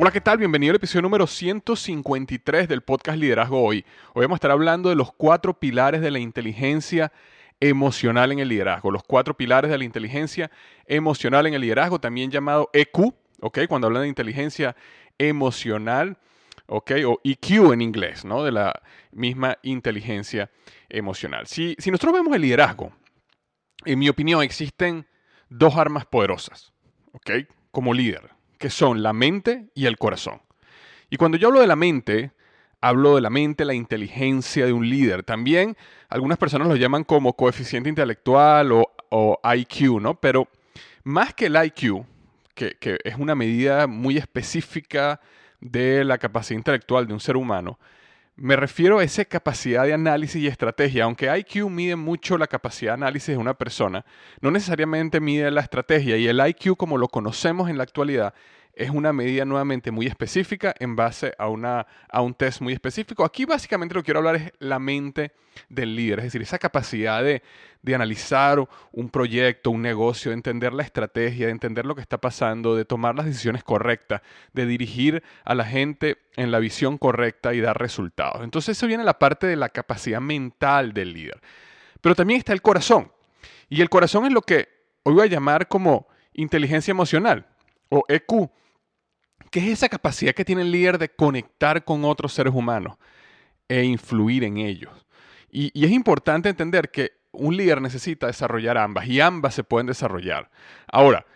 Hola, ¿qué tal? Bienvenido al episodio número 153 del podcast Liderazgo Hoy. Hoy vamos a estar hablando de los cuatro pilares de la inteligencia emocional en el liderazgo. Los cuatro pilares de la inteligencia emocional en el liderazgo, también llamado EQ, ¿ok? Cuando hablan de inteligencia emocional, ¿ok? O EQ en inglés, ¿no? De la misma inteligencia emocional. Si, si nosotros vemos el liderazgo, en mi opinión existen dos armas poderosas, ¿ok? Como líder que son la mente y el corazón. Y cuando yo hablo de la mente, hablo de la mente, la inteligencia de un líder. También algunas personas lo llaman como coeficiente intelectual o, IQ, ¿no? Pero más que el IQ, que, que es una medida muy específica de la capacidad intelectual de un ser humano, me refiero a esa capacidad de análisis y estrategia. Aunque IQ mide mucho la capacidad de análisis de una persona, no necesariamente mide la estrategia. Y el IQ, como lo conocemos en la actualidad, es una medida nuevamente muy específica en base a, una, a un test muy específico. Aquí básicamente lo que quiero hablar es la mente del líder, es decir, esa capacidad de, de analizar un proyecto, un negocio, de entender la estrategia, de entender lo que está pasando, de tomar las decisiones correctas, de dirigir a la gente en la visión correcta y dar resultados. Entonces eso viene la parte de la capacidad mental del líder. Pero también está el corazón. Y el corazón es lo que hoy voy a llamar como inteligencia emocional o EQ que es esa capacidad que tiene el líder de conectar con otros seres humanos e influir en ellos. Y, y, es importante entender que un líder necesita desarrollar ambas y ambas se pueden desarrollar. Ahora,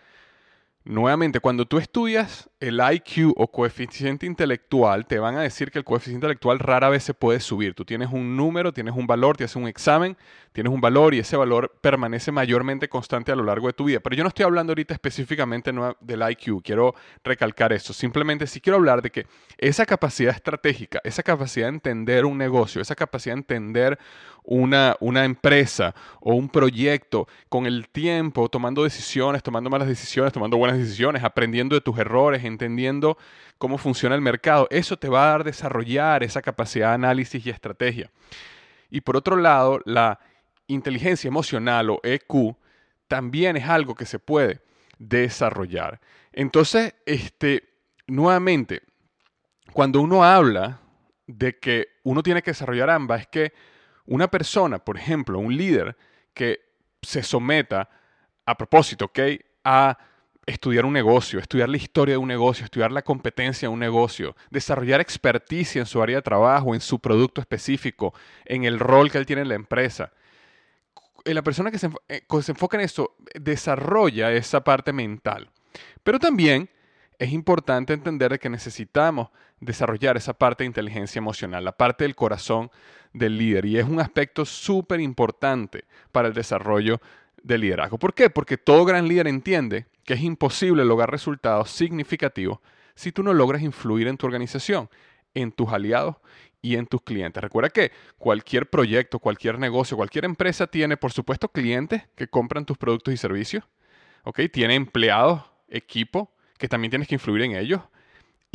nuevamente, cuando tú estudias el IQ o coeficiente intelectual, te van a decir que el coeficiente intelectual rara vez se puede subir. Tú tienes un número, tienes un valor, te haces un examen, tienes un valor y ese valor permanece mayormente constante a lo largo de tu vida. Pero yo no estoy hablando ahorita específicamente del IQ, quiero recalcar eso. Simplemente sí quiero hablar de que esa capacidad estratégica, esa capacidad de entender un negocio, esa capacidad de entender una, una empresa o un proyecto con el tiempo, tomando decisiones, tomando malas decisiones, tomando buenas decisiones, aprendiendo de tus errores, entendiendo cómo funciona el mercado. Eso te va a dar desarrollar esa capacidad de análisis y estrategia. Y por otro lado, la inteligencia emocional o EQ también es algo que se puede desarrollar. Entonces, este, nuevamente, cuando uno habla de que uno tiene que desarrollar ambas, es que una persona, por ejemplo, un líder que se someta a propósito, ¿ok? A estudiar un negocio, estudiar la historia de un negocio, estudiar la competencia de un negocio, desarrollar experticia en su área de trabajo, en su producto específico, en el rol que él tiene en la empresa. La persona que se, eh, se enfoca en eso desarrolla esa parte mental. Pero también es importante entender que necesitamos desarrollar esa parte de inteligencia emocional, la parte del corazón del líder. Y es un aspecto súper importante para el desarrollo del liderazgo. ¿Por qué? Porque todo gran líder entiende que es imposible lograr resultados significativos si tú no logras influir en tu organización, en tus aliados y en tus clientes. Recuerda que cualquier proyecto, cualquier negocio, cualquier empresa tiene, por supuesto, clientes que compran tus productos y servicios. ¿ok? Tiene empleados, equipo, que también tienes que influir en ellos.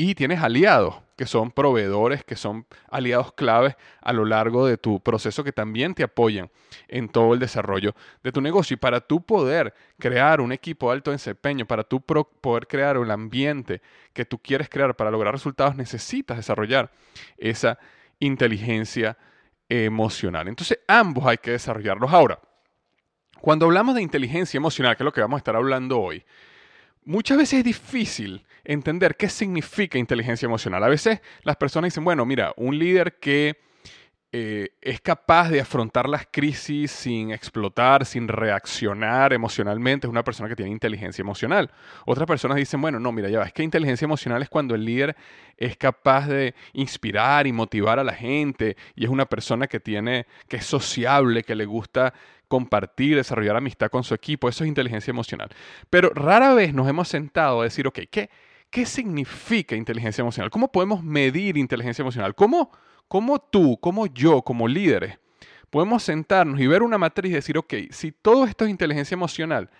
Y tienes aliados, que son proveedores, que son aliados claves a lo largo de tu proceso, que también te apoyan en todo el desarrollo de tu negocio. Y para tú poder crear un equipo de alto desempeño, para tú poder crear un ambiente que tú quieres crear para lograr resultados, necesitas desarrollar esa inteligencia emocional. Entonces, ambos hay que desarrollarlos. Ahora, cuando hablamos de inteligencia emocional, que es lo que vamos a estar hablando hoy, muchas veces es difícil entender qué significa inteligencia emocional. A veces las personas dicen, bueno, mira, un líder que eh, es capaz de afrontar las crisis sin explotar, sin reaccionar emocionalmente, es una persona que tiene inteligencia emocional. Otras personas dicen, bueno, no, mira, ya va, es que inteligencia emocional es cuando el líder es capaz de inspirar y motivar a la gente y es una persona que tiene, que es sociable, que le gusta compartir, desarrollar amistad con su equipo, eso es inteligencia emocional. Pero rara vez nos hemos sentado a decir, ok, ¿qué, qué significa inteligencia emocional? ¿Cómo podemos medir inteligencia emocional? ¿Cómo, cómo tú, como yo, como líderes, podemos sentarnos y ver una matriz y decir, ok, si todo esto es inteligencia emocional,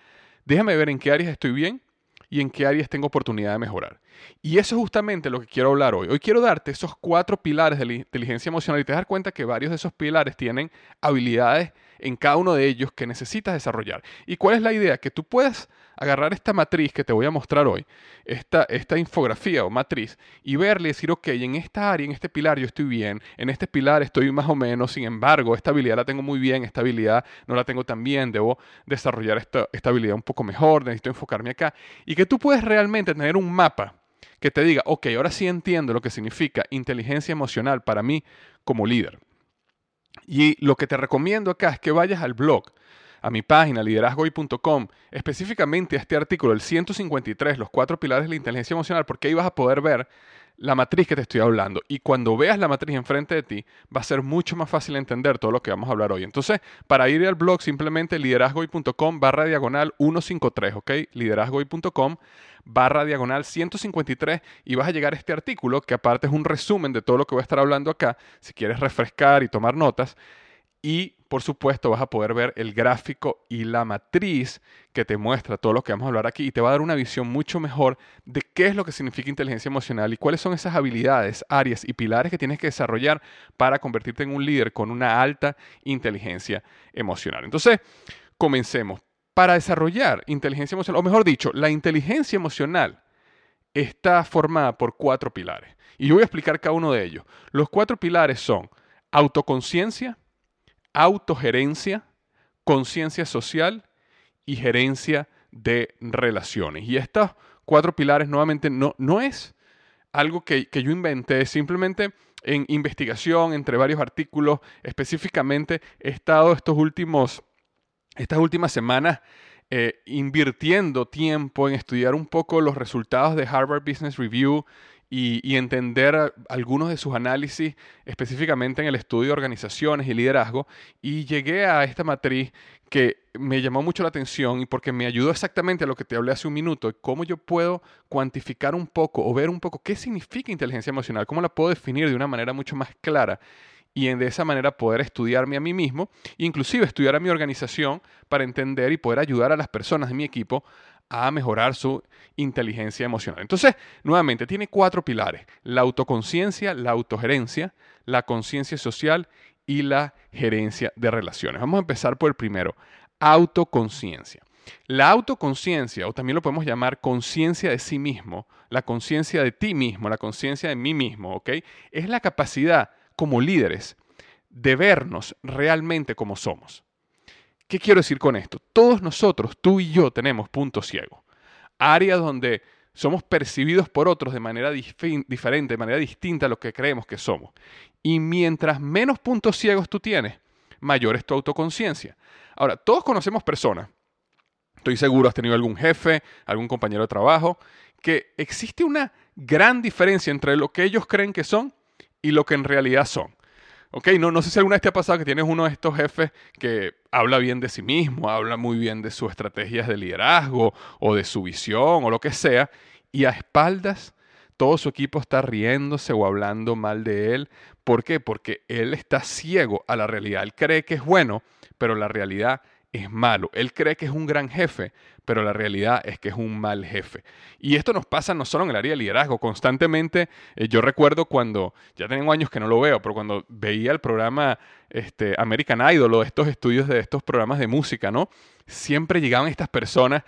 déjame ver en qué áreas estoy bien y en qué áreas tengo oportunidad de mejorar. Y eso es justamente lo que quiero hablar hoy. Hoy quiero darte esos cuatro pilares de la inteligencia emocional y te das cuenta que varios de esos pilares tienen habilidades en cada uno de ellos que necesitas desarrollar. ¿Y cuál es la idea? Que tú puedas agarrar esta matriz que te voy a mostrar hoy, esta, esta infografía o matriz, y verle y decir, ok, en esta área, en este pilar yo estoy bien, en este pilar estoy más o menos, sin embargo, esta habilidad la tengo muy bien, esta habilidad no la tengo tan bien, debo desarrollar esta, esta habilidad un poco mejor, necesito enfocarme acá, y que tú puedes realmente tener un mapa que te diga, ok, ahora sí entiendo lo que significa inteligencia emocional para mí como líder. Y lo que te recomiendo acá es que vayas al blog, a mi página liderazgoy.com, específicamente a este artículo, el 153, los cuatro pilares de la inteligencia emocional, porque ahí vas a poder ver la matriz que te estoy hablando. Y cuando veas la matriz enfrente de ti, va a ser mucho más fácil entender todo lo que vamos a hablar hoy. Entonces, para ir al blog, simplemente liderazgoy.com barra diagonal 153, ¿ok? liderazgoy.com barra diagonal 153 y vas a llegar a este artículo que aparte es un resumen de todo lo que voy a estar hablando acá, si quieres refrescar y tomar notas. Y por supuesto vas a poder ver el gráfico y la matriz que te muestra todo lo que vamos a hablar aquí y te va a dar una visión mucho mejor de qué es lo que significa inteligencia emocional y cuáles son esas habilidades, áreas y pilares que tienes que desarrollar para convertirte en un líder con una alta inteligencia emocional. Entonces, comencemos. Para desarrollar inteligencia emocional, o mejor dicho, la inteligencia emocional está formada por cuatro pilares. Y yo voy a explicar cada uno de ellos. Los cuatro pilares son autoconciencia, autogerencia, conciencia social y gerencia de relaciones. Y estos cuatro pilares nuevamente no, no es algo que, que yo inventé, simplemente en investigación entre varios artículos, específicamente he estado estos últimos, estas últimas semanas eh, invirtiendo tiempo en estudiar un poco los resultados de Harvard Business Review y, entender algunos de sus análisis, específicamente en el estudio de organizaciones y liderazgo, y llegué a esta matriz que me llamó mucho la atención y porque me ayudó exactamente a lo que te hablé hace un minuto, cómo yo puedo cuantificar un poco o ver un poco qué significa inteligencia emocional, cómo la puedo definir de una manera mucho más clara y de esa manera poder estudiarme a mí mismo, inclusive estudiar a mi organización para entender y poder ayudar a las personas de mi equipo a mejorar su inteligencia emocional. Entonces, nuevamente, tiene cuatro pilares. La autoconciencia, la autogerencia, la conciencia social y la gerencia de relaciones. Vamos a empezar por el primero, autoconciencia. La autoconciencia, o también lo podemos llamar conciencia de sí mismo, la conciencia de ti mismo, la conciencia de mí mismo, ¿ok? Es la capacidad como líderes de vernos realmente como somos. ¿Qué quiero decir con esto? Todos nosotros, tú y yo, tenemos puntos ciegos. Áreas donde somos percibidos por otros de manera diferente, de manera distinta a lo que creemos que somos. Y mientras menos puntos ciegos tú tienes, mayor es tu autoconciencia. Ahora, todos conocemos personas, estoy seguro has tenido algún jefe, algún compañero de trabajo, que existe una gran diferencia entre lo que ellos creen que son y lo que en realidad son. Ok, no, no sé si alguna vez te ha pasado que tienes uno de estos jefes que habla bien de sí mismo, habla muy bien de sus estrategias de liderazgo o de su visión o lo que sea, y a espaldas todo su equipo está riéndose o hablando mal de él. ¿Por qué? Porque él está ciego a la realidad. Él cree que es bueno, pero la realidad es malo. Él cree que es un gran jefe, pero la realidad es que es un mal jefe. Y esto nos pasa no solo en el área de liderazgo, constantemente, eh, yo recuerdo cuando, ya tengo años que no lo veo, pero cuando veía el programa este, American Idol o estos estudios de estos programas de música, ¿no? Siempre llegaban estas personas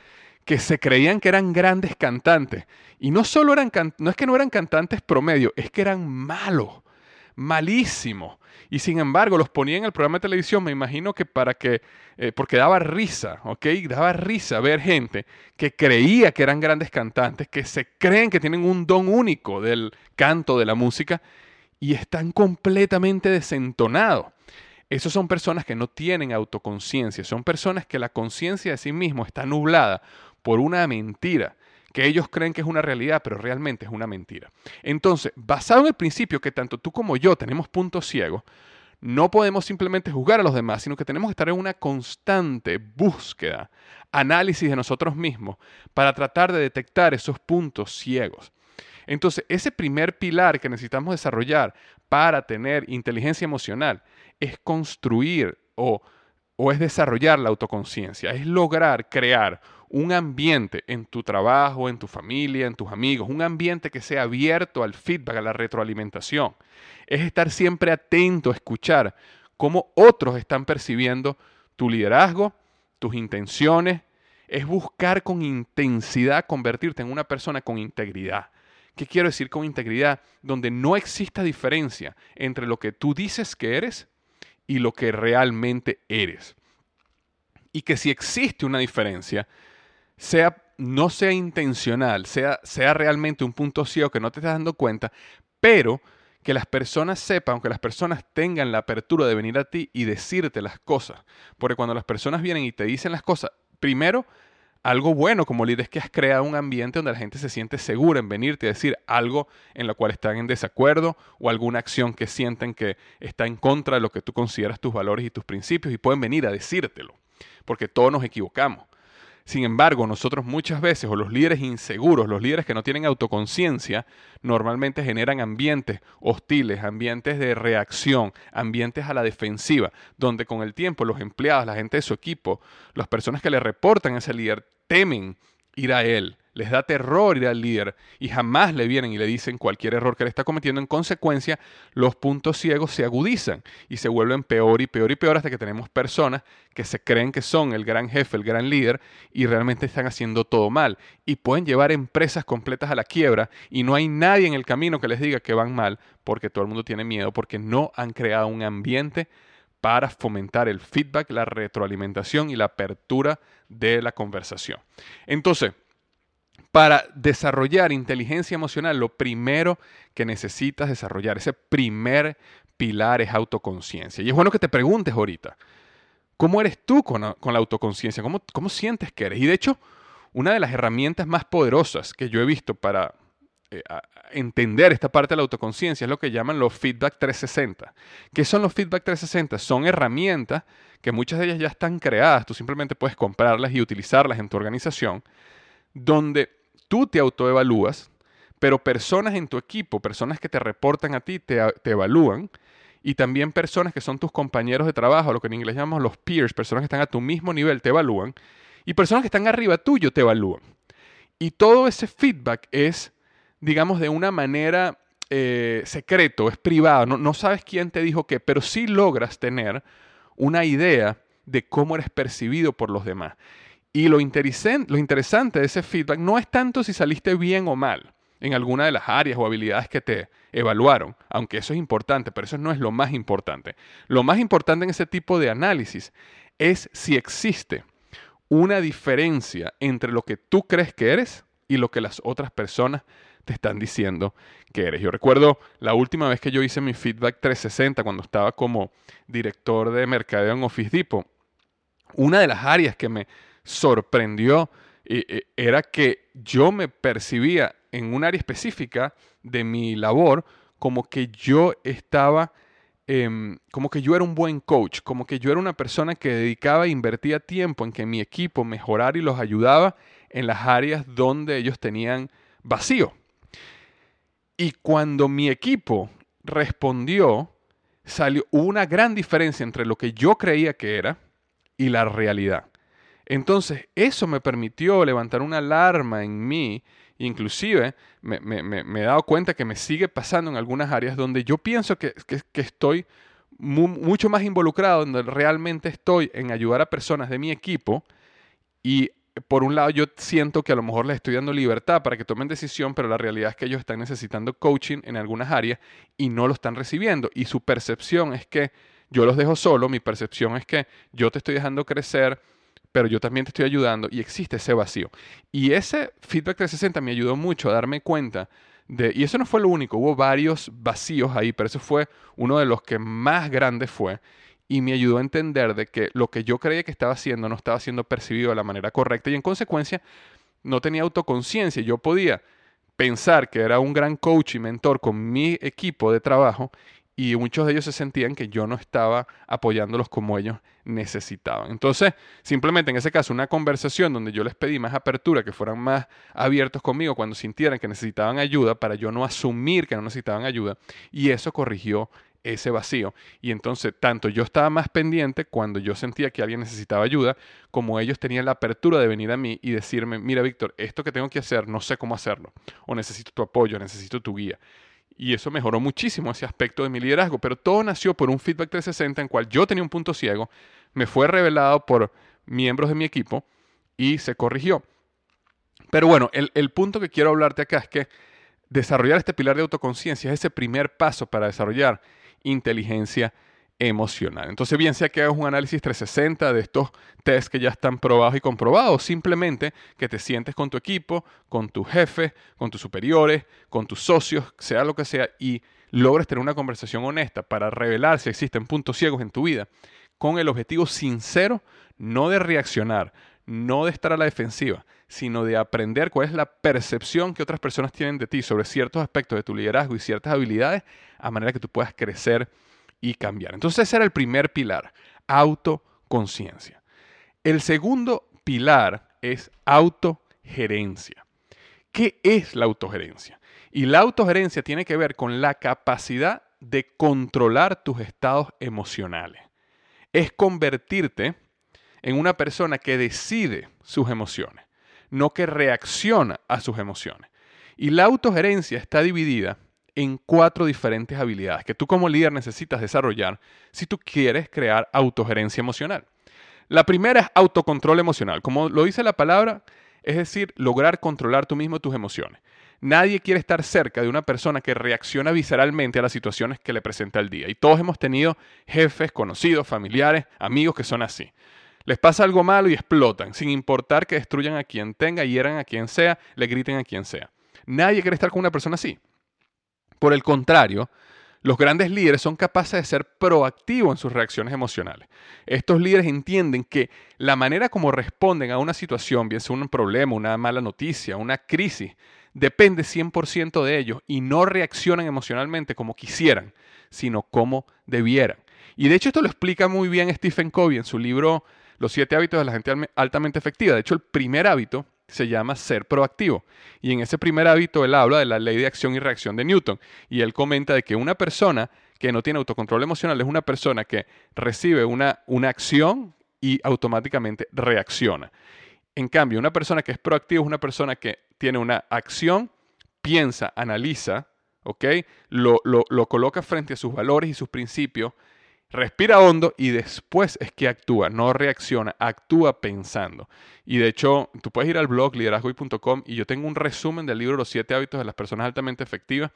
que se creían que eran grandes cantantes. Y no solo eran, no es que no eran cantantes promedio, es que eran malos, malísimos. Y sin embargo, los ponía en el programa de televisión, me imagino que para que, eh, porque daba risa, ¿ok? Daba risa ver gente que creía que eran grandes cantantes, que se creen que tienen un don único del canto, de la música, y están completamente desentonados. Esas son personas que no tienen autoconciencia, son personas que la conciencia de sí mismo está nublada por una mentira que ellos creen que es una realidad, pero realmente es una mentira. Entonces, basado en el principio que tanto tú como yo tenemos puntos ciegos, no podemos simplemente juzgar a los demás, sino que tenemos que estar en una constante búsqueda, análisis de nosotros mismos para tratar de detectar esos puntos ciegos. Entonces, ese primer pilar que necesitamos desarrollar para tener inteligencia emocional es construir o, o es desarrollar la autoconciencia, es lograr crear un ambiente en tu trabajo, en tu familia, en tus amigos, un ambiente que sea abierto al feedback, a la retroalimentación. Es estar siempre atento a escuchar cómo otros están percibiendo tu liderazgo, tus intenciones. Es buscar con intensidad convertirte en una persona con integridad. ¿Qué quiero decir con integridad? Donde no exista diferencia entre lo que tú dices que eres y lo que realmente eres. Y que si existe una diferencia, sea, no sea intencional, sea, sea realmente un punto ciego que no te estás dando cuenta, pero que las personas sepan, que las personas tengan la apertura de venir a ti y decirte las cosas. Porque cuando las personas vienen y te dicen las cosas, primero, algo bueno como líder es que has creado un ambiente donde la gente se siente segura en venirte a decir algo en lo cual están en desacuerdo o alguna acción que sienten que está en contra de lo que tú consideras tus valores y tus principios y pueden venir a decírtelo. Porque todos nos equivocamos. Sin embargo, nosotros muchas veces, o los líderes inseguros, los líderes que no tienen autoconciencia, normalmente generan ambientes hostiles, ambientes de reacción, ambientes a la defensiva, donde con el tiempo los empleados, la gente de su equipo, las personas que le reportan a ese líder temen ir a él, les da terror ir al líder y jamás le vienen y le dicen cualquier error que le está cometiendo. En consecuencia, los puntos ciegos se agudizan y se vuelven peor y peor y peor hasta que tenemos personas que se creen que son el gran jefe, el gran líder y realmente están haciendo todo mal y pueden llevar empresas completas a la quiebra y no hay nadie en el camino que les diga que van mal porque todo el mundo tiene miedo porque no han creado un ambiente para fomentar el feedback, la retroalimentación y la apertura de la conversación. Entonces, para desarrollar inteligencia emocional, lo primero que necesitas desarrollar, ese primer pilar es autoconciencia. Y es bueno que te preguntes ahorita, ¿cómo eres tú con, la autoconciencia? ¿Cómo, ¿Cómo sientes que eres? Y de hecho, una de las herramientas más poderosas que yo he visto para eh, entender esta parte de la autoconciencia es lo que llaman los feedback 360. ¿Qué son los feedback 360? Son herramientas que muchas de ellas ya están creadas, tú simplemente puedes comprarlas y utilizarlas en tu organización, donde tú te autoevalúas, pero personas en tu equipo, personas que te reportan a ti, te, evalúan, y también personas que son tus compañeros de trabajo, lo que en inglés llamamos los peers, personas que están a tu mismo nivel, te evalúan, y personas que están arriba tuyo te evalúan. Y todo ese feedback es, digamos, de una manera eh, secreto, es privado, no, no sabes quién te dijo qué, pero sí logras tener una idea de cómo eres percibido por los demás. Y lo, lo interesante de ese feedback no es tanto si saliste bien o mal en alguna de las áreas o habilidades que te evaluaron, aunque eso es importante, pero eso no es lo más importante. Lo más importante en ese tipo de análisis es si existe una diferencia entre lo que tú crees que eres y lo que las otras personas te están diciendo que eres. Yo recuerdo la última vez que yo hice mi feedback 360 cuando estaba como director de mercadeo en Office Depot. Una de las áreas que me sorprendió era que yo me percibía en un área específica de mi labor como que yo estaba em, como que yo era un buen coach, como que yo era una persona que dedicaba e invertía tiempo en que mi equipo mejorara y los ayudaba en las áreas donde ellos tenían vacío. Y cuando mi equipo respondió, salió una gran diferencia entre lo que yo creía que era y la realidad. Entonces, eso me permitió levantar una alarma en mí, inclusive me, he dado cuenta que me sigue pasando en algunas áreas donde yo pienso que, estoy mucho más involucrado, donde realmente estoy en ayudar a personas de mi equipo y por un lado yo siento que a lo mejor les estoy dando libertad para que tomen decisión, pero la realidad es que ellos están necesitando coaching en algunas áreas y no lo están recibiendo. Y su percepción es que yo los dejo solo, mi percepción es que yo te estoy dejando crecer, pero yo también te estoy ayudando y existe ese vacío. Y ese feedback 360 me ayudó mucho a darme cuenta de, y eso no fue lo único, hubo varios vacíos ahí, pero ese fue uno de los que más grande fue y me ayudó a entender de que lo que yo creía que estaba haciendo no estaba siendo percibido de la manera correcta y en consecuencia no tenía autoconciencia. Yo podía pensar que era un gran coach y mentor con mi equipo de trabajo y muchos de ellos se sentían que yo no estaba apoyándolos como ellos necesitaban. Entonces, simplemente en ese caso, una conversación donde yo les pedí más apertura, que fueran más abiertos conmigo cuando sintieran que necesitaban ayuda, para yo no asumir que no necesitaban ayuda, y eso corrigió ese vacío. Y entonces, tanto yo estaba más pendiente cuando yo sentía que alguien necesitaba ayuda, como ellos tenían la apertura de venir a mí y decirme, mira, Víctor, esto que tengo que hacer, no sé cómo hacerlo, o necesito tu apoyo, necesito tu guía. Y eso mejoró muchísimo ese aspecto de mi liderazgo, pero todo nació por un feedback 360 en cual yo tenía un punto ciego, me fue revelado por miembros de mi equipo y se corrigió. Pero bueno, el, el punto que quiero hablarte acá es que desarrollar este pilar de autoconciencia es ese primer paso para desarrollar inteligencia. Entonces, bien sea que hagas un análisis 360 de estos tests que ya están probados y comprobados, simplemente que te sientes con tu equipo, con tu jefe, con tus superiores, con tus socios, sea lo que sea, y logres tener una conversación honesta para revelar si existen puntos ciegos en tu vida, con el objetivo sincero, no de reaccionar, no de estar a la defensiva, sino de aprender cuál es la percepción que otras personas tienen de ti sobre ciertos aspectos de tu liderazgo y ciertas habilidades, a manera que tú puedas crecer y cambiar. Entonces ese era el primer pilar, autoconciencia. El segundo pilar es autogerencia. ¿Qué es la autogerencia? Y la autogerencia tiene que ver con la capacidad de controlar tus estados emocionales. Es convertirte en una persona que decide sus emociones, no que reacciona a sus emociones. Y la autogerencia está dividida en cuatro diferentes habilidades que tú como líder necesitas desarrollar si tú quieres crear autogerencia emocional. La primera es autocontrol emocional. Como lo dice la palabra, es decir, lograr controlar tú mismo tus emociones. Nadie quiere estar cerca de una persona que reacciona visceralmente a las situaciones que le presenta el día. Y todos hemos tenido jefes, conocidos, familiares, amigos que son así. Les pasa algo malo y explotan, sin importar que destruyan a quien tenga, hieran a quien sea, le griten a quien sea. Nadie quiere estar con una persona así. Por el contrario, los grandes líderes son capaces de ser proactivos en sus reacciones emocionales. Estos líderes entienden que la manera como responden a una situación, bien sea un problema, una mala noticia, una crisis, depende 100% de ellos y no reaccionan emocionalmente como quisieran, sino como debieran. Y de hecho esto lo explica muy bien Stephen Covey en su libro los siete hábitos de la gente altamente efectiva. De hecho, el primer hábito se llama ser proactivo. Y en ese primer hábito él habla de la ley de acción y reacción de Newton. Y él comenta de que una persona que no tiene autocontrol emocional es una persona que recibe una, una acción y automáticamente reacciona. En cambio, una persona que es proactiva es una persona que tiene una acción, piensa, analiza, ¿ok? Lo, lo, lo coloca frente a sus valores y sus principios respira hondo y después es que actúa, no reacciona, actúa pensando. Y de hecho, tú puedes ir al blog liderazgoy.com y yo tengo un resumen del libro Los siete hábitos de las personas altamente efectivas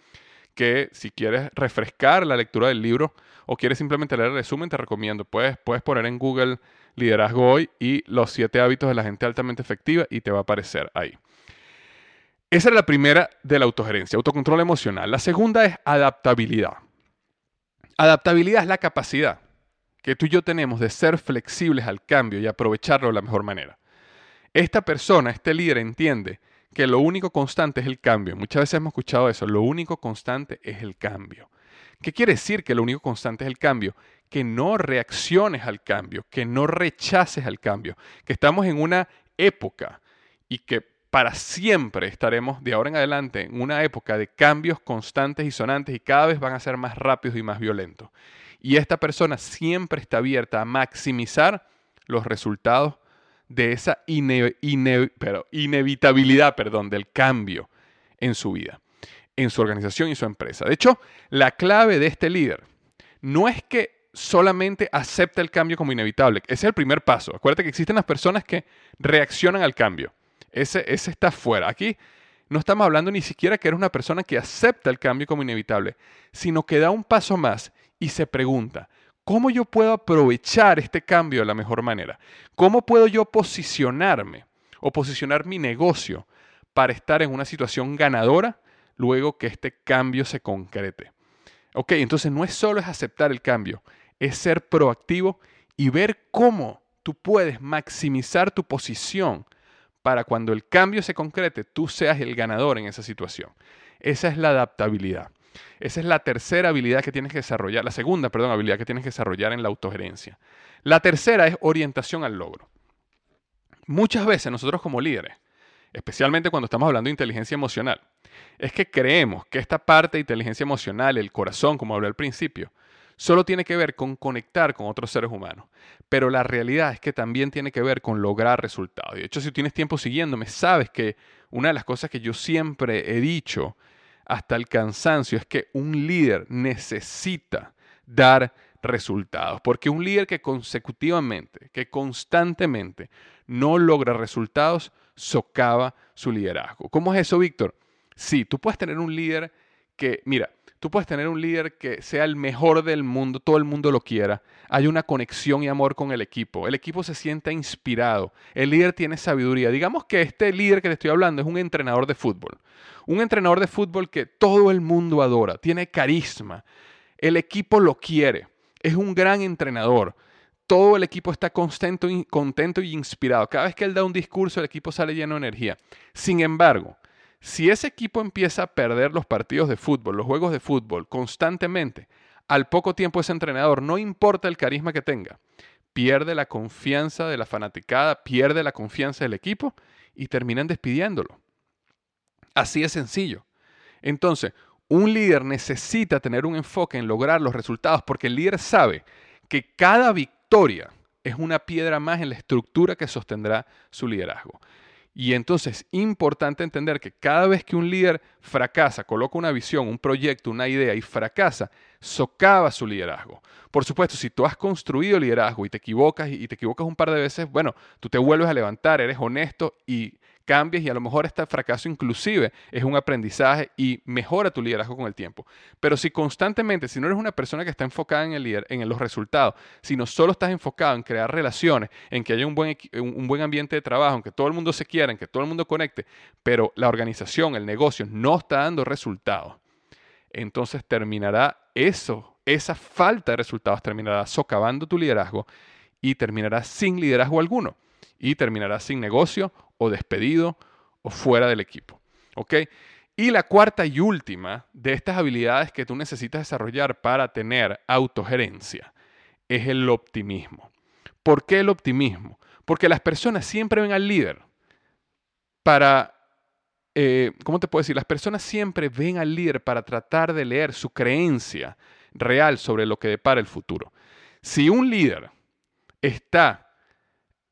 que si quieres refrescar la lectura del libro o quieres simplemente leer el resumen, te recomiendo. Puedes, puedes poner en Google Liderazgo Hoy y los siete hábitos de la gente altamente efectiva y te va a aparecer ahí. Esa es la primera de la autogerencia, autocontrol emocional. La segunda es adaptabilidad. Adaptabilidad es la capacidad que tú y yo tenemos de ser flexibles al cambio y aprovecharlo de la mejor manera. Esta persona, este líder entiende que lo único constante es el cambio. Muchas veces hemos escuchado eso, lo único constante es el cambio. ¿Qué quiere decir que lo único constante es el cambio? Que no reacciones al cambio, que no rechaces al cambio, que estamos en una época y que para siempre estaremos de ahora en adelante en una época de cambios constantes y sonantes y cada vez van a ser más rápidos y más violentos. Y esta persona siempre está abierta a maximizar los resultados de esa inevitabilidad perdón, del cambio en su vida, en su organización y su empresa. De hecho, la clave de este líder no es que solamente acepta el cambio como inevitable. Ese es el primer paso. Acuérdate que existen las personas que reaccionan al cambio. Ese, está fuera. Aquí no estamos hablando ni siquiera que eres una persona que acepta el cambio como inevitable, sino que da un paso más y se pregunta, ¿cómo yo puedo aprovechar este cambio de la mejor manera? ¿Cómo puedo yo posicionarme o posicionar mi negocio para estar en una situación ganadora luego que este cambio se concrete? Ok, entonces no es solo es aceptar el cambio, es ser proactivo y ver cómo tú puedes maximizar tu posición para cuando el cambio se concrete, tú seas el ganador en esa situación. Esa es la adaptabilidad. Esa es la tercera habilidad que tienes que desarrollar, la segunda, perdón, habilidad que tienes que desarrollar en la autogerencia. La tercera es orientación al logro. Muchas veces nosotros como líderes, especialmente cuando estamos hablando de inteligencia emocional, es que creemos que esta parte de inteligencia emocional, el corazón, como hablé al principio, solo tiene que ver con conectar con otros seres humanos. Pero la realidad es que también tiene que ver con lograr resultados. De hecho, si tienes tiempo siguiéndome, sabes que una de las cosas que yo siempre he dicho hasta el cansancio es que un líder necesita dar resultados. Porque un líder que consecutivamente, que constantemente no logra resultados, socava su liderazgo. ¿Cómo es eso, Víctor? Sí, tú puedes tener un líder que, mira, tú puedes tener un líder que sea el mejor del mundo, todo el mundo lo quiera, hay una conexión y amor con el equipo, el equipo se sienta inspirado, el líder tiene sabiduría. Digamos que este líder que te estoy hablando es un entrenador de fútbol, un entrenador de fútbol que todo el mundo adora, tiene carisma, el equipo lo quiere, es un gran entrenador. Todo el equipo está contento contento y inspirado. Cada vez que él da un discurso, el equipo sale lleno de energía. Sin embargo, si ese equipo empieza a perder los partidos de fútbol, los juegos de fútbol constantemente, al poco tiempo ese entrenador, no importa el carisma que tenga, pierde la confianza de la fanaticada, pierde la confianza del equipo y terminan despidiéndolo. Así es sencillo. Entonces, un líder necesita tener un enfoque en lograr los resultados porque el líder sabe que cada victoria es una piedra más en la estructura que sostendrá su liderazgo. Y entonces es importante entender que cada vez que un líder fracasa, coloca una visión, un proyecto, una idea y fracasa, socava su liderazgo. Por supuesto, si tú has construido liderazgo y te equivocas y te equivocas un par de veces, bueno, tú te vuelves a levantar, eres honesto y cambias y a lo mejor este fracaso inclusive es un aprendizaje y mejora tu liderazgo con el tiempo. Pero si constantemente, si no eres una persona que está enfocada en, el líder, en los resultados, sino solo estás enfocado en crear relaciones, en que haya un buen, un buen ambiente de trabajo, en que todo el mundo se quiera, en que todo el mundo conecte, pero la organización, el negocio no está dando resultados, entonces terminará eso, esa falta de resultados terminará socavando tu liderazgo y terminará sin liderazgo alguno y terminará sin negocio o despedido o fuera del equipo. ¿Ok? Y la cuarta y última de estas habilidades que tú necesitas desarrollar para tener autogerencia es el optimismo. ¿Por qué el optimismo? Porque las personas siempre ven al líder para, eh, ¿cómo te puedo decir? Las personas siempre ven al líder para tratar de leer su creencia real sobre lo que depara el futuro. Si un líder está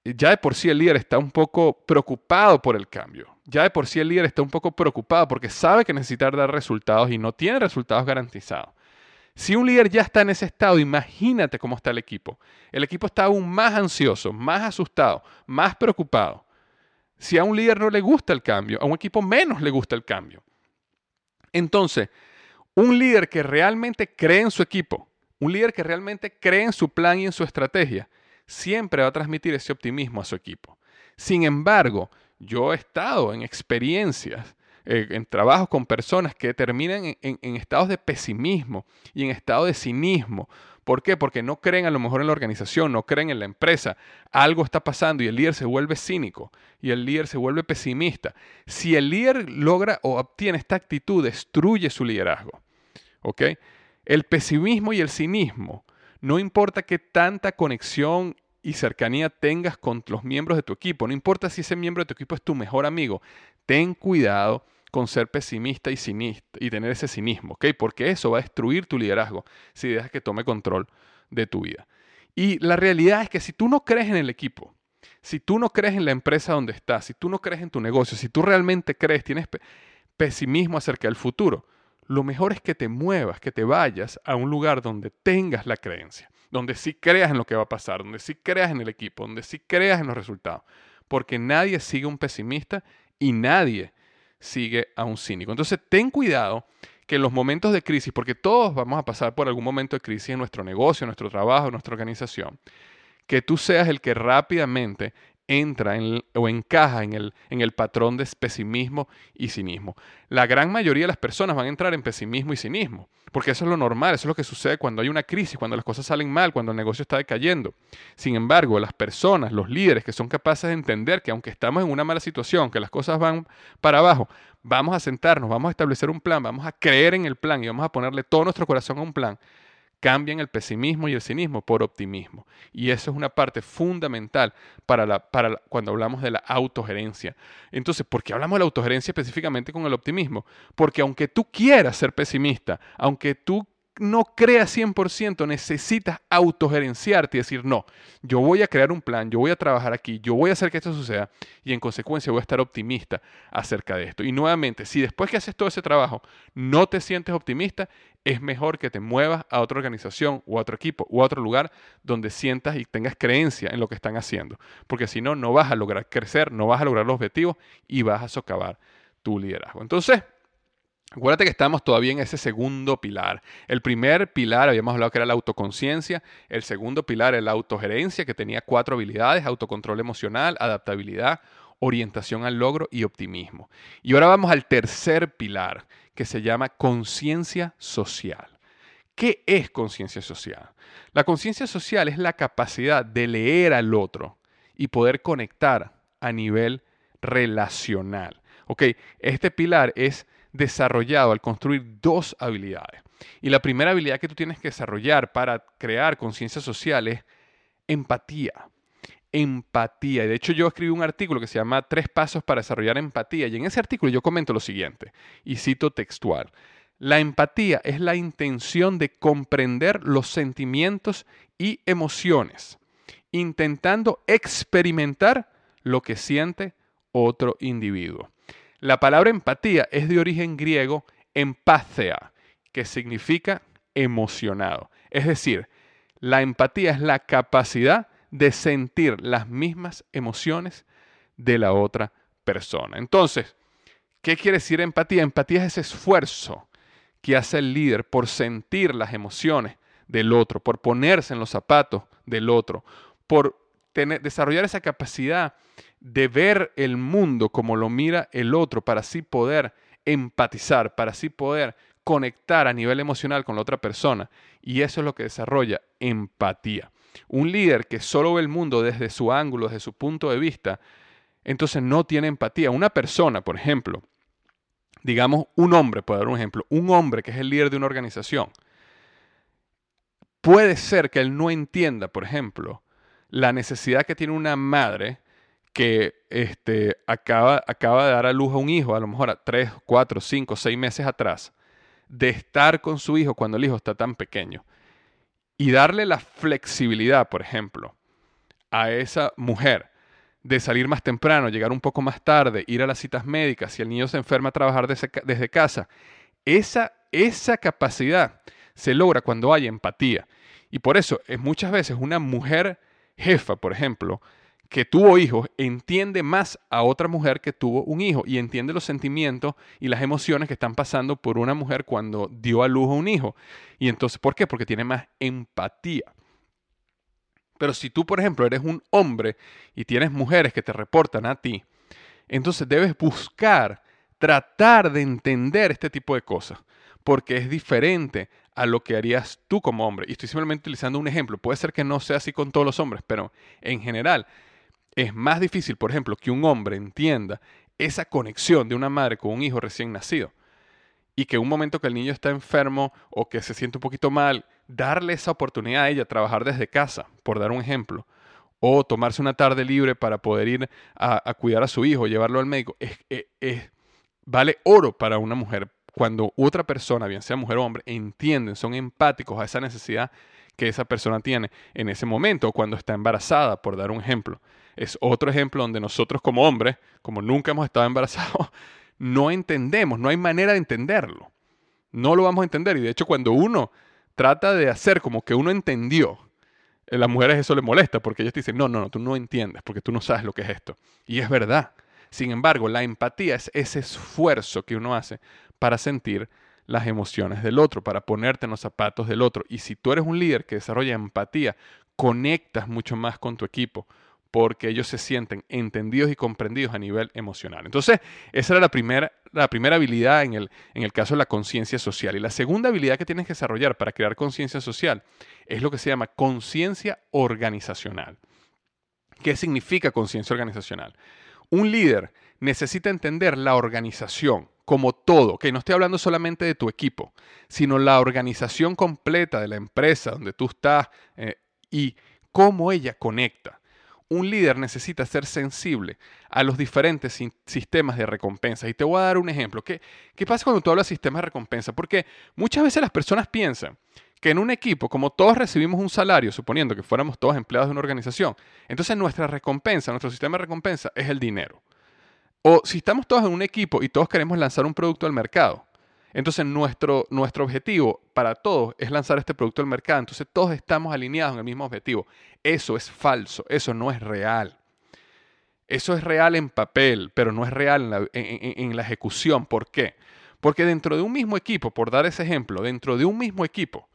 ya de por sí el líder está un poco preocupado por el cambio. Ya de por sí el líder está un poco preocupado porque sabe que necesita dar resultados y no tiene resultados garantizados. Si un líder ya está en ese estado, imagínate cómo está el equipo. El equipo está aún más ansioso, más asustado, más preocupado. Si a un líder no le gusta el cambio, a un equipo menos le gusta el cambio. Entonces, un líder que realmente cree en su equipo, un líder que realmente cree en su plan y en su estrategia, siempre va a transmitir ese optimismo a su equipo. Sin embargo, yo he estado en experiencias, eh, en trabajos con personas que terminan en, estados de pesimismo y en estado de cinismo. ¿Por qué? Porque no creen a lo mejor en la organización, no creen en la empresa. Algo está pasando y el líder se vuelve cínico y el líder se vuelve pesimista. Si el líder logra o obtiene esta actitud, destruye su liderazgo. ¿Ok? El pesimismo y el cinismo, no importa qué tanta conexión y cercanía tengas con los miembros de tu equipo, no importa si ese miembro de tu equipo es tu mejor amigo, ten cuidado con ser pesimista y, y tener ese cinismo, ¿ok? Porque eso va a destruir tu liderazgo si dejas que tome control de tu vida. Y la realidad es que si tú no crees en el equipo, si tú no crees en la empresa donde estás, si tú no crees en tu negocio, si tú realmente crees, tienes pesimismo acerca del futuro, lo mejor es que te muevas, que te vayas a un lugar donde tengas la creencia, donde sí creas en lo que va a pasar, donde sí creas en el equipo, donde sí creas en los resultados. Porque nadie sigue a un pesimista y nadie sigue a un cínico. Entonces, ten cuidado que en los momentos de crisis, porque todos vamos a pasar por algún momento de crisis en nuestro negocio, en nuestro trabajo, en nuestra organización, que tú seas el que rápidamente entra o encaja en el, en el patrón de pesimismo y cinismo. La gran mayoría de las personas van a entrar en pesimismo y cinismo, porque eso es lo normal, eso es lo que sucede cuando hay una crisis, cuando las cosas salen mal, cuando el negocio está decayendo. Sin embargo, las personas, los líderes que son capaces de entender que aunque estamos en una mala situación, que las cosas van para abajo, vamos a sentarnos, vamos a establecer un plan, vamos a creer en el plan y vamos a ponerle todo nuestro corazón a un plan cambian el pesimismo y el cinismo por optimismo. Y eso es una parte fundamental para, la, para cuando hablamos de la autogerencia. Entonces, ¿por qué hablamos de la autogerencia específicamente con el optimismo? Porque aunque tú quieras ser pesimista, aunque tú no creas 100%, necesitas autogerenciarte y decir, no, yo voy a crear un plan, yo voy a trabajar aquí, yo voy a hacer que esto suceda y en consecuencia voy a estar optimista acerca de esto. Y nuevamente, si después que haces todo ese trabajo no te sientes optimista, es mejor que te muevas a otra organización o a otro equipo o a otro lugar donde sientas y tengas creencia en lo que están haciendo. Porque si no, no vas a lograr crecer, no vas a lograr los objetivos y vas a socavar tu liderazgo. Entonces, Acuérdate que estamos todavía en ese segundo pilar. El primer pilar, habíamos hablado que era la autoconciencia. El segundo pilar la autogerencia, que tenía cuatro habilidades, autocontrol emocional, adaptabilidad, orientación al logro y optimismo. Y ahora vamos al tercer pilar, que se llama conciencia social. ¿Qué es conciencia social? La conciencia social es la capacidad de leer al otro y poder conectar a nivel relacional. Ok, este pilar es desarrollado al construir dos habilidades. Y la primera habilidad que tú tienes que desarrollar para crear conciencia social es empatía. Empatía. De hecho, yo escribí un artículo que se llama Tres Pasos para desarrollar empatía. Y en ese artículo yo comento lo siguiente, y cito textual. La empatía es la intención de comprender los sentimientos y emociones, intentando experimentar lo que siente otro individuo. La palabra empatía es de origen griego empathea, que significa emocionado. Es decir, la empatía es la capacidad de sentir las mismas emociones de la otra persona. Entonces, ¿qué quiere decir empatía? Empatía es ese esfuerzo que hace el líder por sentir las emociones del otro, por ponerse en los zapatos del otro, por desarrollar esa capacidad de ver el mundo como lo mira el otro para así poder empatizar, para así poder conectar a nivel emocional con la otra persona. Y eso es lo que desarrolla empatía. Un líder que solo ve el mundo desde su ángulo, desde su punto de vista, entonces no tiene empatía. Una persona, por ejemplo, digamos un hombre, puedo dar un ejemplo, un hombre que es el líder de una organización, puede ser que él no entienda, por ejemplo, la necesidad que tiene una madre que este, acaba, acaba de dar a luz a un hijo, a lo mejor a 3, 4, 5, 6 meses atrás, de estar con su hijo cuando el hijo está tan pequeño. Y darle la flexibilidad, por ejemplo, a esa mujer de salir más temprano, llegar un poco más tarde, ir a las citas médicas, si el niño se enferma, trabajar desde, desde casa. Esa, esa capacidad se logra cuando hay empatía. Y por eso es muchas veces una mujer jefa, por ejemplo, que tuvo hijos entiende más a otra mujer que tuvo un hijo y entiende los sentimientos y las emociones que están pasando por una mujer cuando dio a luz a un hijo. Y entonces, ¿por qué? Porque tiene más empatía. Pero si tú, por ejemplo, eres un hombre y tienes mujeres que te reportan a ti, entonces debes buscar, tratar de entender este tipo de cosas, porque es diferente a lo que harías tú como hombre. Y estoy simplemente utilizando un ejemplo. Puede ser que no sea así con todos los hombres, pero en general es más difícil, por ejemplo, que un hombre entienda esa conexión de una madre con un hijo recién nacido. y que un momento que el niño está enfermo o que se siente un poquito mal, darle esa oportunidad a ella, trabajar desde casa, por dar un ejemplo, o tomarse una tarde libre para poder ir a, cuidar a su hijo, llevarlo al médico, es, vale oro para una mujer. Cuando otra persona, bien sea mujer o hombre, entienden, son empáticos a esa necesidad que esa persona tiene en ese momento, o cuando está embarazada, por dar un ejemplo. Es otro ejemplo donde nosotros como hombres, como nunca hemos estado embarazados, no entendemos, no hay manera de entenderlo. No lo vamos a entender. Y de hecho, cuando uno trata de hacer como que uno entendió, a las mujeres eso le molesta porque ellos te dicen, no, no, no, tú no entiendes porque tú no sabes lo que es esto. Y es verdad. Sin embargo, la empatía es ese esfuerzo que uno hace para sentir las emociones del otro, para ponerte en los zapatos del otro. Y si tú eres un líder que desarrolla empatía, conectas mucho más con tu equipo, porque ellos se sienten entendidos y comprendidos a nivel emocional. Entonces, esa era la primera, la primera habilidad en el, en el caso de la conciencia social. Y la segunda habilidad que tienes que desarrollar para crear conciencia social es lo que se llama conciencia organizacional. ¿Qué significa conciencia organizacional? Un líder necesita entender la organización como todo, que no estoy hablando solamente de tu equipo, sino la organización completa de la empresa donde tú estás eh, y cómo ella conecta un líder necesita ser sensible a los diferentes sistemas de recompensa. Y te voy a dar un ejemplo. ¿Qué, ¿Qué, pasa cuando tú hablas de sistemas de recompensa? Porque muchas veces las personas piensan que en un equipo, como todos recibimos un salario, suponiendo que fuéramos todos empleados de una organización, entonces nuestra recompensa, nuestro sistema de recompensa es el dinero. O si estamos todos en un equipo y todos queremos lanzar un producto al mercado, entonces nuestro, nuestro objetivo para todos es lanzar este producto al mercado. Entonces todos estamos alineados en el mismo objetivo. Eso es falso, eso no es real. Eso es real en papel, pero no es real en la, en la ejecución. ¿Por qué? Porque dentro de un mismo equipo, por dar ese ejemplo, dentro de un mismo equipo,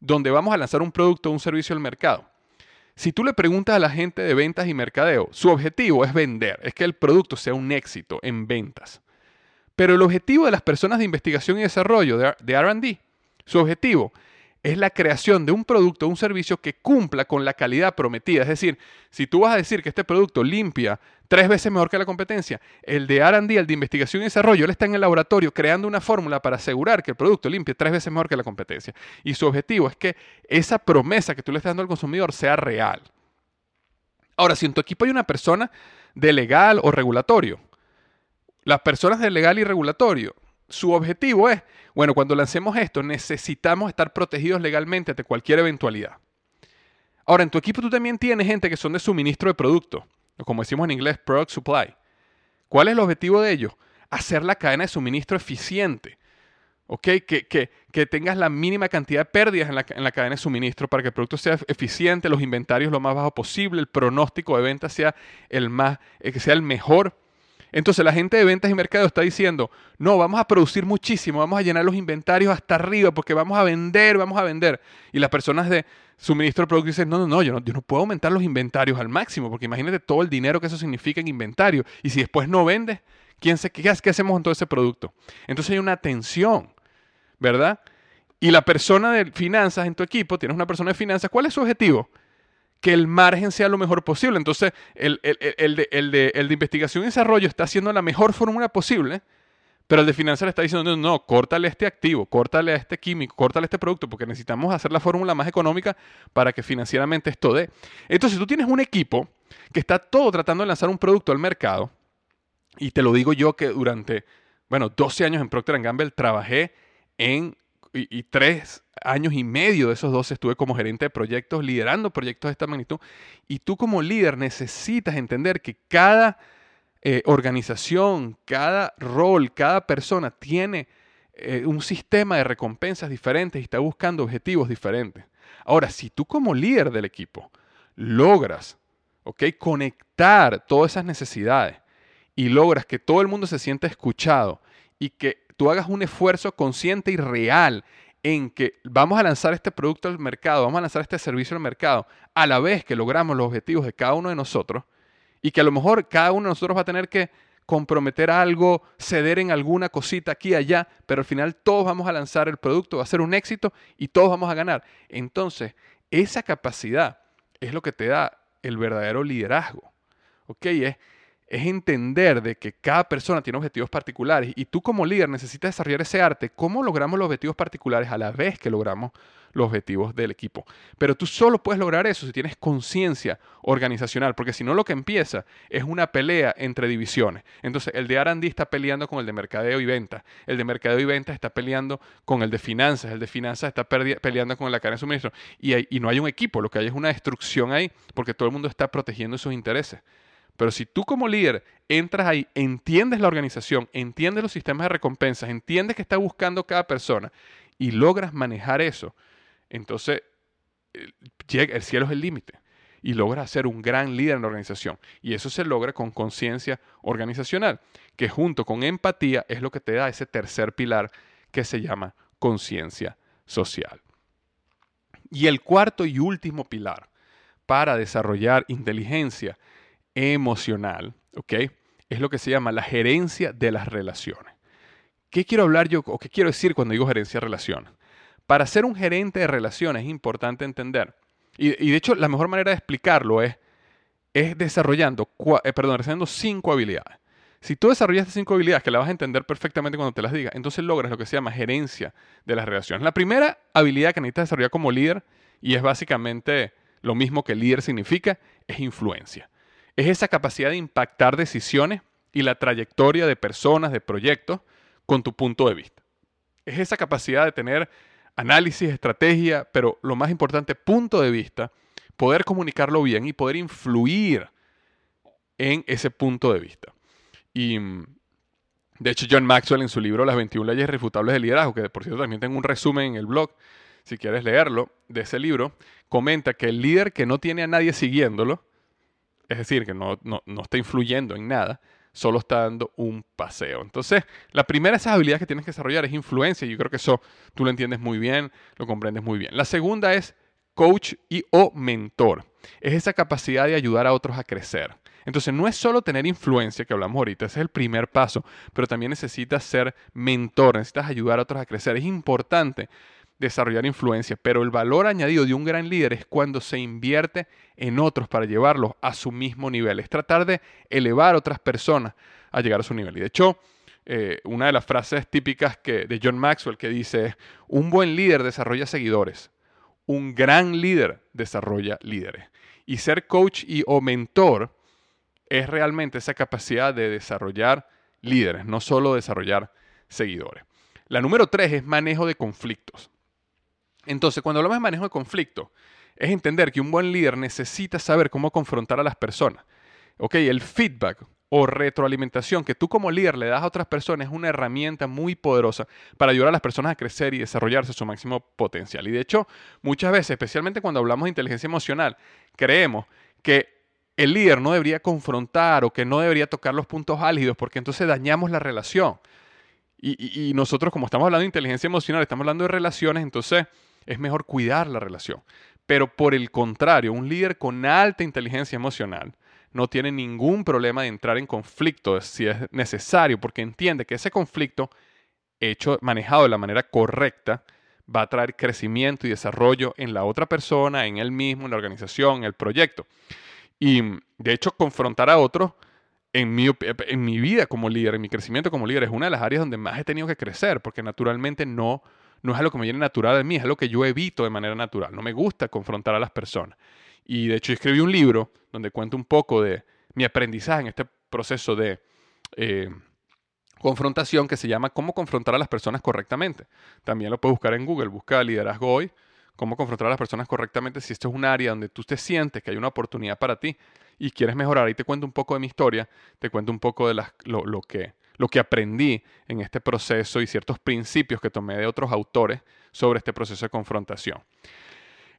donde vamos a lanzar un producto o un servicio al mercado, si tú le preguntas a la gente de ventas y mercadeo, su objetivo es vender, es que el producto sea un éxito en ventas. Pero el objetivo de las personas de investigación y desarrollo de RD, su objetivo es la creación de un producto o un servicio que cumpla con la calidad prometida. Es decir, si tú vas a decir que este producto limpia tres veces mejor que la competencia, el de RD, el de investigación y desarrollo, él está en el laboratorio creando una fórmula para asegurar que el producto limpie tres veces mejor que la competencia. Y su objetivo es que esa promesa que tú le estás dando al consumidor sea real. Ahora, si en tu equipo hay una persona de legal o regulatorio, las personas de legal y regulatorio, su objetivo es, bueno, cuando lancemos esto, necesitamos estar protegidos legalmente ante cualquier eventualidad. Ahora, en tu equipo tú también tienes gente que son de suministro de productos, o como decimos en inglés, product supply. ¿Cuál es el objetivo de ellos? Hacer la cadena de suministro eficiente. ¿Ok? Que, que, tengas la mínima cantidad de pérdidas en la, en la, cadena de suministro para que el producto sea eficiente, los inventarios lo más bajo posible, el pronóstico de venta sea el más, eh, que sea el mejor entonces la gente de ventas y mercado está diciendo, no, vamos a producir muchísimo, vamos a llenar los inventarios hasta arriba porque vamos a vender, vamos a vender. Y las personas de suministro de producto dicen, no, no, no yo, no, yo no puedo aumentar los inventarios al máximo porque imagínate todo el dinero que eso significa en inventario. Y si después no vendes, ¿quién se, qué, ¿qué hacemos con todo ese producto? Entonces hay una tensión, ¿verdad? Y la persona de finanzas en tu equipo, tienes una persona de finanzas, ¿cuál es su objetivo? Que el margen sea lo mejor posible. Entonces, el, de, investigación y desarrollo está haciendo la mejor fórmula posible, pero el de finanzas le está diciendo, no, no, córtale este activo, córtale a este químico, córtale este producto, porque necesitamos hacer la fórmula más económica para que financieramente esto dé. Entonces, tú tienes un equipo que está todo tratando de lanzar un producto al mercado, y te lo digo yo que durante, bueno, 12 años en Procter Gamble trabajé en y, tres años y medio de esos dos estuve como gerente de proyectos, liderando proyectos de esta magnitud. Y tú como líder necesitas entender que cada eh, organización, cada rol, cada persona tiene eh, un sistema de recompensas diferentes y está buscando objetivos diferentes. Ahora, si tú como líder del equipo logras conectar todas esas necesidades y logras que todo el mundo se sienta escuchado y que tú hagas un esfuerzo consciente y real en que vamos a lanzar este producto al mercado, vamos a lanzar este servicio al mercado, a la vez que logramos los objetivos de cada uno de nosotros, y que a lo mejor cada uno de nosotros va a tener que comprometer algo, ceder en alguna cosita aquí y allá, pero al final todos vamos a lanzar el producto, va a ser un éxito y todos vamos a ganar. Entonces, esa capacidad es lo que te da el verdadero liderazgo. ¿Ok? Es es entender de que cada persona tiene objetivos particulares y tú como líder necesitas desarrollar ese arte. ¿Cómo logramos los objetivos particulares a la vez que logramos los objetivos del equipo? Pero tú solo puedes lograr eso si tienes conciencia organizacional, porque si no lo que empieza es una pelea entre divisiones. Entonces el de R&D está peleando con el de mercadeo y venta, el de mercadeo y venta está peleando con el de finanzas, el de finanzas está peleando con la cadena de suministro y, y no hay un equipo, lo que hay es una destrucción ahí porque todo el mundo está protegiendo sus intereses. Pero si tú como líder entras ahí, entiendes la organización, entiendes los sistemas de recompensas, entiendes que está buscando cada persona y logras manejar eso, entonces el cielo es el límite y logras ser un gran líder en la organización. Y eso se logra con conciencia organizacional, que junto con empatía es lo que te da ese tercer pilar que se llama conciencia social. Y el cuarto y último pilar para desarrollar inteligencia emocional, ¿ok? Es lo que se llama la gerencia de las relaciones. ¿Qué quiero hablar yo o qué quiero decir cuando digo gerencia de relaciones? Para ser un gerente de relaciones es importante entender, y, de hecho la mejor manera de explicarlo es, es desarrollando, eh, perdón, desarrollando cinco habilidades. Si tú desarrollas estas cinco habilidades que las vas a entender perfectamente cuando te las diga, entonces logras lo que se llama gerencia de las relaciones. La primera habilidad que necesitas desarrollar como líder, y es básicamente lo mismo que líder significa, es influencia es esa capacidad de impactar decisiones y la trayectoria de personas, de proyectos, con tu punto de vista. Es esa capacidad de tener análisis, estrategia, pero lo más importante, punto de vista, poder comunicarlo bien y poder influir en ese punto de vista. Y de hecho, John Maxwell en su libro Las 21 leyes refutables del liderazgo, que por cierto también tengo un resumen en el blog, si quieres leerlo, de ese libro, comenta que el líder que no tiene a nadie siguiéndolo, es decir, que no, está influyendo en nada, solo está dando un paseo. Entonces, la primera de esas habilidades que tienes que desarrollar es influencia. Yo creo que eso tú lo entiendes muy bien, lo comprendes muy bien. La segunda es coach y o mentor. Es esa capacidad de ayudar a otros a crecer. Entonces, no es solo tener influencia, que hablamos ahorita, ese es el primer paso, pero también necesitas ser mentor, necesitas ayudar a otros a crecer. Es importante desarrollar influencia, pero el valor añadido de un gran líder es cuando se invierte en otros para llevarlos a su mismo nivel, es tratar de elevar a otras personas a llegar a su nivel. Y de hecho, eh, una de las frases típicas que, de John Maxwell que dice un buen líder desarrolla seguidores, un gran líder desarrolla líderes. Y ser coach y o mentor es realmente esa capacidad de desarrollar líderes, no solo desarrollar seguidores. La número tres es manejo de conflictos. Entonces, cuando hablamos de manejo de conflicto, es entender que un buen líder necesita saber cómo confrontar a las personas. Ok, el feedback o retroalimentación que tú como líder le das a otras personas es una herramienta muy poderosa para ayudar a las personas a crecer y desarrollarse a su máximo potencial. Y de hecho, muchas veces, especialmente cuando hablamos de inteligencia emocional, creemos que el líder no debería confrontar o que no debería tocar los puntos álgidos porque entonces dañamos la relación. Y, y nosotros, como estamos hablando de inteligencia emocional, estamos hablando de relaciones, entonces es mejor cuidar la relación. Pero por el contrario, un líder con alta inteligencia emocional no tiene ningún problema de entrar en conflicto si es necesario, porque entiende que ese conflicto, hecho, manejado de la manera correcta, va a traer crecimiento y desarrollo en la otra persona, en él mismo, en la organización, en el proyecto. Y de hecho, confrontar a otro en mi, en mi vida como líder, en mi crecimiento como líder, es una de las áreas donde más he tenido que crecer, porque naturalmente no no es algo que me viene natural de mí, es algo que yo evito de manera natural. No me gusta confrontar a las personas. Y de hecho escribí un libro donde cuento un poco de mi aprendizaje en este proceso de eh, confrontación que se llama Cómo confrontar a las personas correctamente. También lo puedes buscar en Google, busca liderazgo hoy, cómo confrontar a las personas correctamente si esto es un área donde tú te sientes que hay una oportunidad para ti y quieres mejorar. Ahí te cuento un poco de mi historia, te cuento un poco de lo que lo que aprendí en este proceso y ciertos principios que tomé de otros autores sobre este proceso de confrontación.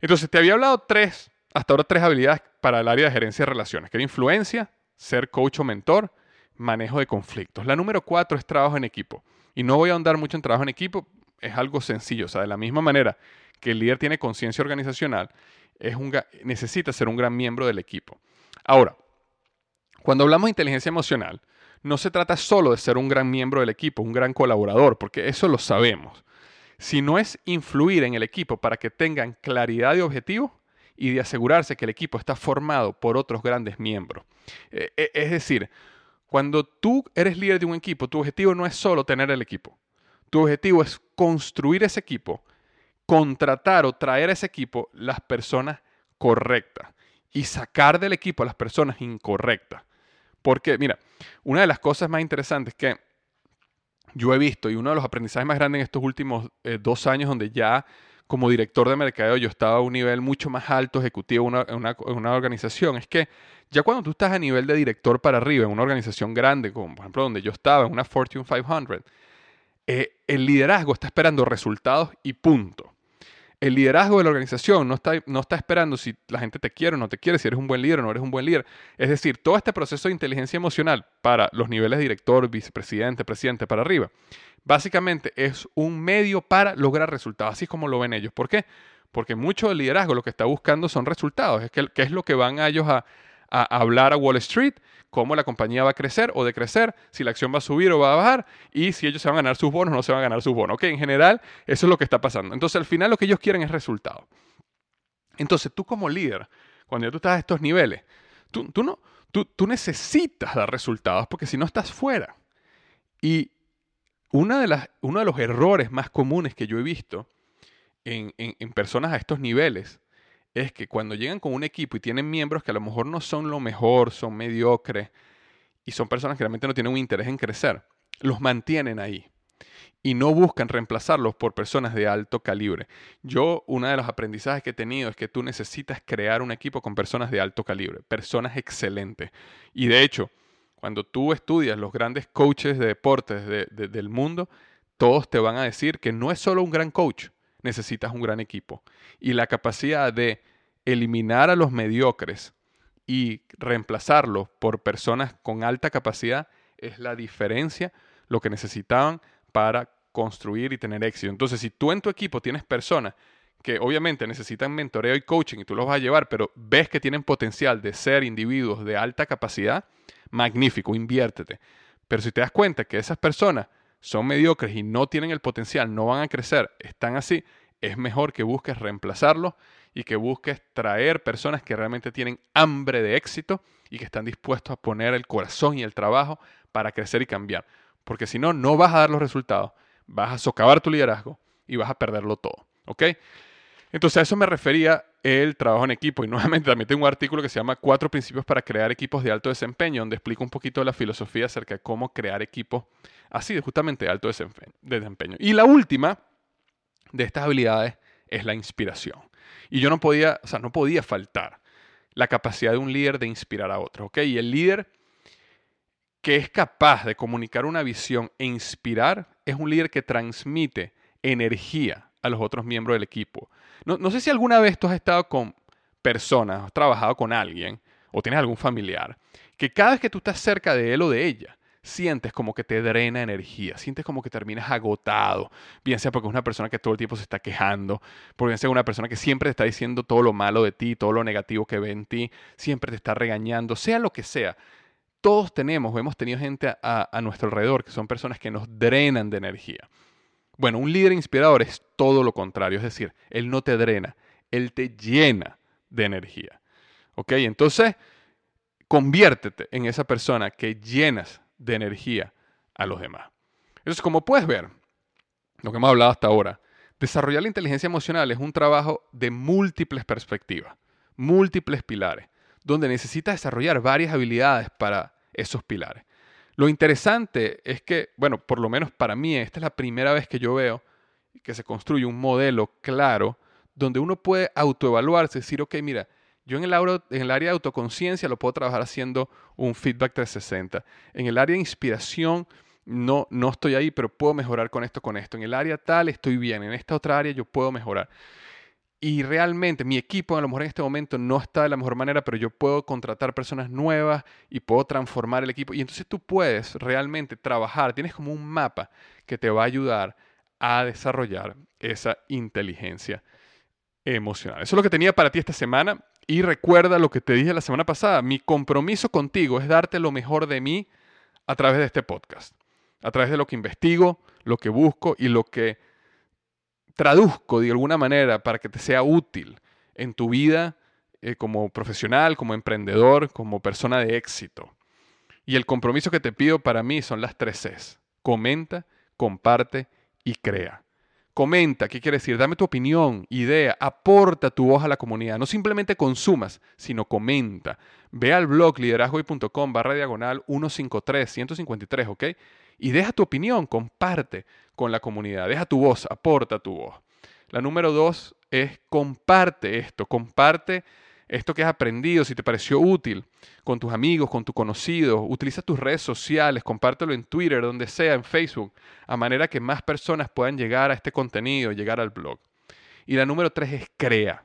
Entonces, te había hablado tres, hasta ahora tres habilidades para el área de gerencia de relaciones, que era influencia, ser coach o mentor, manejo de conflictos. La número cuatro es trabajo en equipo. Y no voy a ahondar mucho en trabajo en equipo, es algo sencillo. O sea, de la misma manera que el líder tiene conciencia organizacional, es un, necesita ser un gran miembro del equipo. Ahora, cuando hablamos de inteligencia emocional, no se trata solo de ser un gran miembro del equipo, un gran colaborador, porque eso lo sabemos, sino es influir en el equipo para que tengan claridad de objetivo y de asegurarse que el equipo está formado por otros grandes miembros. E, e, es decir, Cuando tú eres líder de un equipo, tu objetivo no es solo tener el equipo. Tu objetivo es construir ese equipo, contratar o traer a ese equipo las personas correctas y sacar del equipo a las personas incorrectas. Porque, mira, una de las cosas más interesantes que yo he visto y uno de los aprendizajes más grandes en estos últimos eh, dos años, donde ya como director de mercadeo yo estaba a un nivel mucho más alto ejecutivo en una, organización, es que ya cuando tú estás a nivel de director para arriba en una organización grande, como por ejemplo donde yo estaba, en una Fortune 500, eh, el liderazgo está esperando resultados y punto el liderazgo de la organización no está, no está esperando si la gente te quiere o no te quiere, si eres un buen líder o no eres un buen líder. Es decir, todo este proceso de inteligencia emocional para los niveles de director, vicepresidente, presidente para arriba, básicamente es un medio para lograr resultados, así como lo ven ellos. ¿Por qué? Porque mucho del liderazgo lo que está buscando son resultados, es que, es lo que van ellos a, a hablar a Wall Street, cómo la compañía va a crecer o decrecer, si la acción va a subir o va a bajar y si ellos se van a ganar sus bonos o no se van a ganar sus bonos. Ok, en general eso es lo que está pasando. Entonces al final lo que ellos quieren es resultado. Entonces tú como líder, cuando ya tú estás a estos niveles, tú, no, tú, necesitas dar resultados porque si no estás fuera. Y una de las, uno de los errores más comunes que yo he visto en, en personas a estos niveles es que cuando llegan con un equipo y tienen miembros que a lo mejor no son lo mejor, son mediocres y son personas que realmente no tienen un interés en crecer, los mantienen ahí y no buscan reemplazarlos por personas de alto calibre. Yo, uno de los aprendizajes que he tenido es que tú necesitas crear un equipo con personas de alto calibre, personas excelentes. Y de hecho, cuando tú estudias los grandes coaches de deportes del mundo, todos te van a decir que no es solo un gran coach, necesitas un gran equipo. Y la capacidad de eliminar a los mediocres y reemplazarlos por personas con alta capacidad es la diferencia, lo que necesitaban para construir y tener éxito. Entonces, si tú en tu equipo tienes personas que obviamente necesitan mentoreo y coaching y tú los vas a llevar, pero ves que tienen potencial de ser individuos de alta capacidad, magnífico, inviértete. Pero si te das cuenta que esas personas son mediocres y no tienen el potencial, no van a crecer, están así, es mejor que busques reemplazarlos y que busques traer personas que realmente tienen hambre de éxito y que están dispuestos a poner el corazón y el trabajo para crecer y cambiar. Porque si no, no vas a dar los resultados, vas a socavar tu liderazgo y vas a perderlo todo. ¿Ok? Entonces a eso me refería el trabajo en equipo. Y nuevamente también tengo un artículo que se llama Cuatro principios para crear equipos de alto desempeño, donde explico un poquito la filosofía acerca de cómo crear equipos así, de justamente alto desempeño. Y la última de estas habilidades es la inspiración. Y yo no podía, o sea, no podía faltar la capacidad de un líder de inspirar a otros. ¿ok? Y el líder que es capaz de comunicar una visión e inspirar es un líder que transmite energía a los otros miembros del equipo. No, sé si alguna vez tú has estado con personas, has trabajado con alguien o tienes algún familiar, que cada vez que tú estás cerca de él o de ella, sientes como que te drena energía, sientes como que terminas agotado, bien sea porque es una persona que todo el tiempo se está quejando, porque bien sea una persona que siempre te está diciendo todo lo malo de ti, todo lo negativo que ve en ti, siempre te está regañando, sea lo que sea. Todos tenemos o hemos tenido gente a, a nuestro alrededor que son personas que nos drenan de energía. Bueno, un líder inspirador es todo lo contrario, es decir, él no te drena, él te llena de energía. ¿Ok? Entonces, conviértete en esa persona que llenas de energía a los demás. Entonces, como puedes ver, lo que hemos hablado hasta ahora, desarrollar la inteligencia emocional es un trabajo de múltiples perspectivas, múltiples pilares, donde necesitas desarrollar varias habilidades para esos pilares. Lo interesante es que, bueno, por lo menos para mí, esta es la primera vez que yo veo que se construye un modelo claro donde uno puede autoevaluarse, decir, ok, mira, yo en el, en el área de autoconciencia lo puedo trabajar haciendo un feedback 360. En el área de inspiración no, no estoy ahí, pero puedo mejorar con esto, con esto. En el área tal estoy bien, en esta otra área yo puedo mejorar y realmente mi equipo a lo mejor en este momento no está de la mejor manera, pero yo puedo contratar personas nuevas y puedo transformar el equipo. Y entonces tú puedes realmente trabajar, tienes como un mapa que te va a ayudar a desarrollar esa inteligencia emocional. Eso es lo que tenía para ti esta semana. Y recuerda lo que te dije la semana pasada, mi compromiso contigo es darte lo mejor de mí a través de este podcast, a través de lo que investigo, lo que busco y lo que traduzco de alguna manera para que te sea útil en tu vida eh, como profesional, como emprendedor, como persona de éxito. Y el compromiso que te pido para mí son las tres Cs. Comenta, comparte y crea. Comenta, ¿qué quiere decir? Dame tu opinión, idea, aporta tu voz a la comunidad. No simplemente consumas, sino comenta. Ve al blog liderazgoy.com barra diagonal 153, 153, ¿ok? Y deja tu opinión, comparte con la comunidad. Deja tu voz, aporta tu voz. La número dos es comparte esto, comparte esto que has aprendido, si te pareció útil, con tus amigos, con tus conocidos, utiliza tus redes sociales, compártelo en Twitter, donde sea, en Facebook, a manera que más personas puedan llegar a este contenido, llegar al blog. Y la número tres es crea.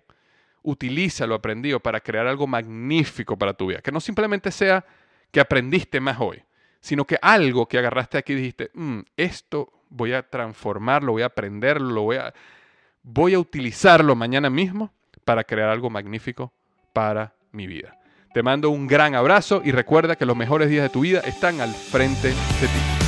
Utiliza lo aprendido para crear algo magnífico para tu vida. Que no simplemente sea que aprendiste más hoy, sino que algo que agarraste aquí y dijiste, mm, esto voy a transformarlo, voy a aprenderlo, voy a, voy a utilizarlo mañana mismo para crear algo magnífico para mi vida. Te mando un gran abrazo y recuerda que los mejores días de tu vida están al frente de ti.